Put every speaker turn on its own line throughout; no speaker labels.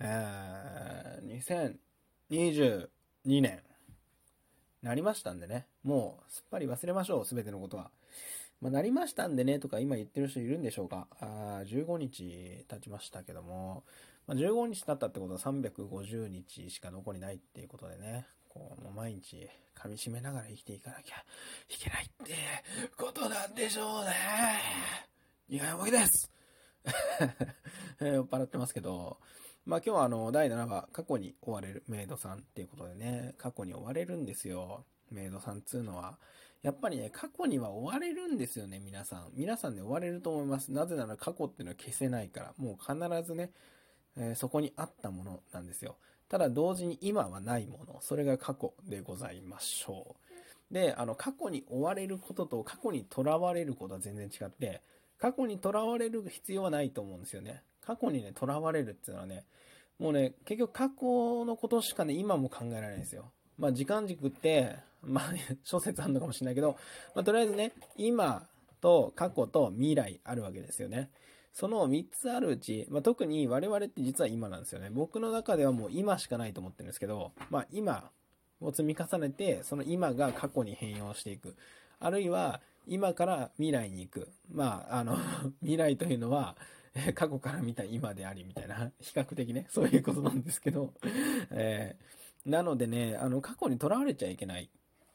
えー、2022年、なりましたんでね。もう、すっぱり忘れましょう、すべてのことは。まあ、なりましたんでね、とか今言ってる人いるんでしょうか。あ15日経ちましたけども、まあ、15日経ったってことは350日しか残りないっていうことでね。こう、もう毎日噛み締めながら生きていかなきゃいけないってことなんでしょうね。苦い思いです 酔っ払ってますけど、まあ今日はあの、第7話、過去に追われるメイドさんっていうことでね、過去に追われるんですよ。メイドさんっつうのは。やっぱりね、過去には追われるんですよね、皆さん。皆さんね、追われると思います。なぜなら過去っていうのは消せないから。もう必ずね、えー、そこにあったものなんですよ。ただ同時に今はないもの。それが過去でございましょう。で、あの、過去に追われることと過去に囚われることは全然違って、過去に囚われる必要はないと思うんですよね。過去にね、囚われるっていうのはね、もうね、結局過去のことしかね、今も考えられないんですよ。まあ、時間軸って、まあ、諸説あるのかもしれないけど、まあ、とりあえずね、今と過去と未来あるわけですよね。その3つあるうち、まあ、特に我々って実は今なんですよね。僕の中ではもう今しかないと思ってるんですけど、まあ、今を積み重ねて、その今が過去に変容していく。あるいは、今から未来に行く。まあ、あの 未来というのは、過去から見た今でありみたいな、比較的ね、そういうことなんですけど、えー、なのでね、あの、過去にとらわれちゃいけない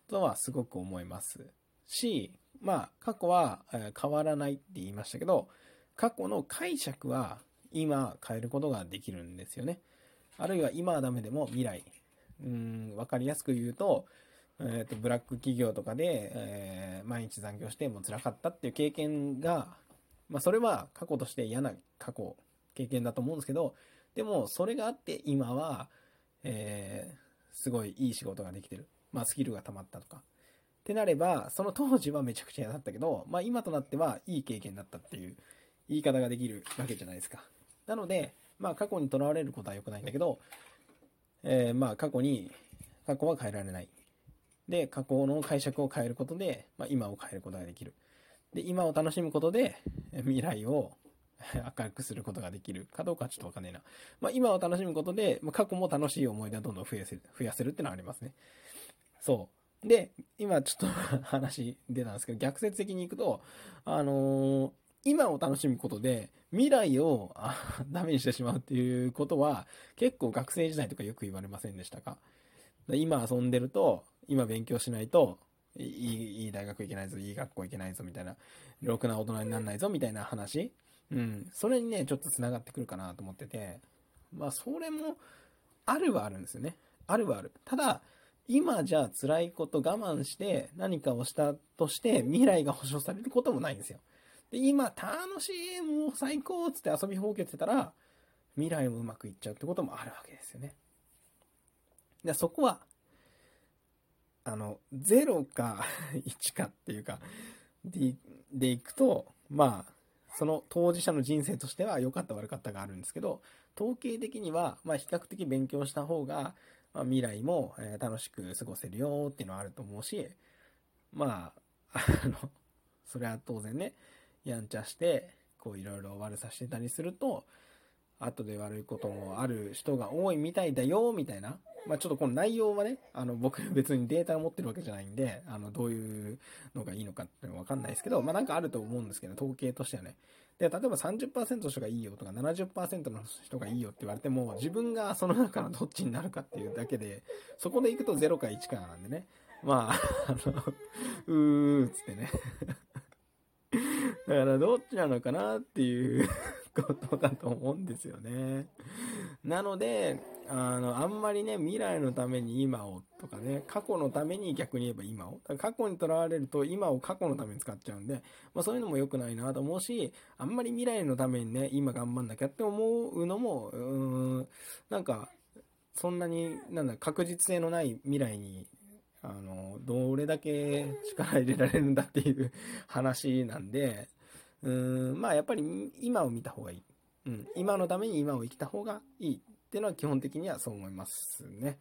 とはすごく思います。し、まあ、過去は、変わらないって言いましたけど、過去の解釈は今変えることができるんですよね。あるいは今はダメでも未来。うん、わかりやすく言うと、えっ、ー、と、ブラック企業とかで、えー、毎日残業しても辛かったっていう経験がまあ、それは過去として嫌な過去、経験だと思うんですけど、でも、それがあって今は、えー、すごいいい仕事ができてる。まあ、スキルが溜まったとか。ってなれば、その当時はめちゃくちゃ嫌だったけど、まあ、今となってはいい経験だったっていう言い方ができるわけじゃないですか。なので、まあ、過去にとらわれることは良くないんだけど、えー、まあ、過去に、過去は変えられない。で、過去の解釈を変えることで、まあ、今を変えることができる。で、今を楽しむことで、未来を 明るくすることができるかどうかちょっとわかんないな。まあ、今を楽しむことで、まあ、過去も楽しい思い出をどんどん増やせる、増やせるってのはありますね。そう。で、今ちょっと 話出たんですけど、逆説的に行くと、あのー、今を楽しむことで、未来をダメにしてしまうっていうことは、結構学生時代とかよく言われませんでしたか？今遊んでると、今勉強しないと、いい、いい大学行けないぞ、いい学校行けないぞ、みたいな、ろくな大人にならないぞ、みたいな話。うん。それにね、ちょっと繋がってくるかなと思ってて、まあ、それも、あるはあるんですよね。あるはある。ただ、今じゃあ辛いこと我慢して何かをしたとして未来が保証されることもないんですよ。で、今楽しい、もう最高っつって遊びほうけてたら、未来もうまくいっちゃうってこともあるわけですよね。で、そこはあの、0か 1かっていうか、で、でいくと、まあ、その当事者の人生としては良かった悪かったがあるんですけど、統計的には、まあ比較的勉強した方が、まあ、未来も、楽しく過ごせるよっていうのはあると思うし、まあ、あの、それは当然ね、やんちゃして、こういろいろ悪さしてたりすると、後で悪いこともある人が多いみたいだよ、みたいなまあ、ちょっとこの内容はね、あの、僕別にデータを持ってるわけじゃないんで、あの、どういうのがいいのかっていうのはわかんないですけど、まあ、なんかあると思うんですけど、統計としてはね。で、例えば30%の人がいいよとか70%の人がいいよって言われても、自分がその中のどっちになるかっていうだけで、そこで行くと0か1かなんでね。まあ、あの、うーっつってね。だからどっちなのかなっていうことだと思うんですよね。なので、あの、あんまりね、未来のために今をとかね、過去のために逆に言えば今を。過去にとらわれると今を過去のために使っちゃうんで、まあそういうのも良くないなと思うし、あんまり未来のためにね、今頑張んなきゃって思うのも、うーん、なんか、そんなに、なんだ、確実性のない未来にあの、どれだけ力入れられるんだっていう話なんで、うーん、まあやっぱり今を見た方がいい。うん、今のために今を生きた方がいいっていうのは基本的にはそう思いますね。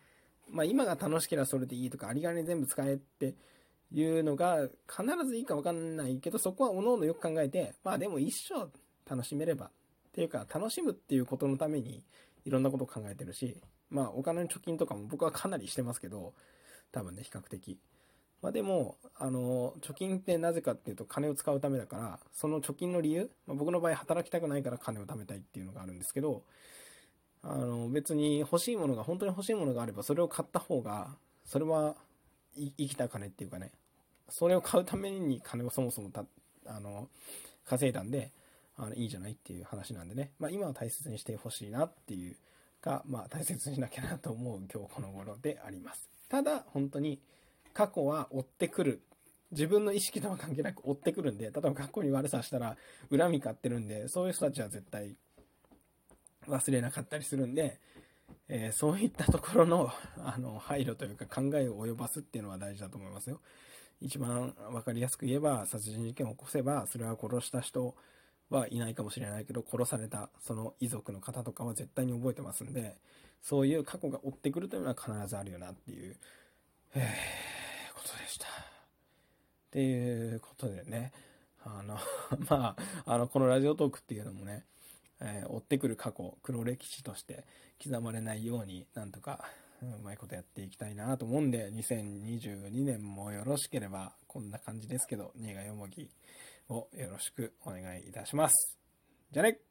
まあ今が楽しければそれでいいとか、あり金全部使えっていうのが必ずいいかわかんないけど、そこは各々よく考えて、まあでも一生楽しめればっていうか、楽しむっていうことのためにいろんなことを考えてるし、まあお金の貯金とかも僕はかなりしてますけど、多分ね、比較的。まあでも、あの、貯金ってなぜかっていうと金を使うためだから、その貯金の理由、まあ、僕の場合働きたくないから金を貯めたいっていうのがあるんですけど、あの、別に欲しいものが、本当に欲しいものがあれば、それを買った方が、それは生きた金っていうかね、それを買うために金をそもそもた、あの、稼いだんで、あのいいじゃないっていう話なんでね、まあ今は大切にしてほしいなっていうか、まあ大切にしなきゃなと思う今日この頃であります。ただ、本当に過去は追ってくる。自分の意識とは関係なく追ってくるんで、例えば過去に悪さしたら恨み買ってるんで、そういう人たちは絶対忘れなかったりするんで、えー、そういったところのあの配慮というか考えを及ばすっていうのは大事だと思いますよ。一番分かりやすく言えば、殺人事件を起こせば、それは殺した人はいないかもしれないけど、殺されたその遺族の方とかは絶対に覚えてますんで、そういう過去が追ってくるというのは必ずあるよなっていう、した。っていうことでね、あの まあ、あの、このラジオトークっていうのもね、えー、追ってくる過去、黒歴史として刻まれないように、なんとか、うまいことやっていきたいなと思うんで、2022年もよろしければ、こんな感じですけど、新賀よもぎをよろしくお願いいたします。じゃあね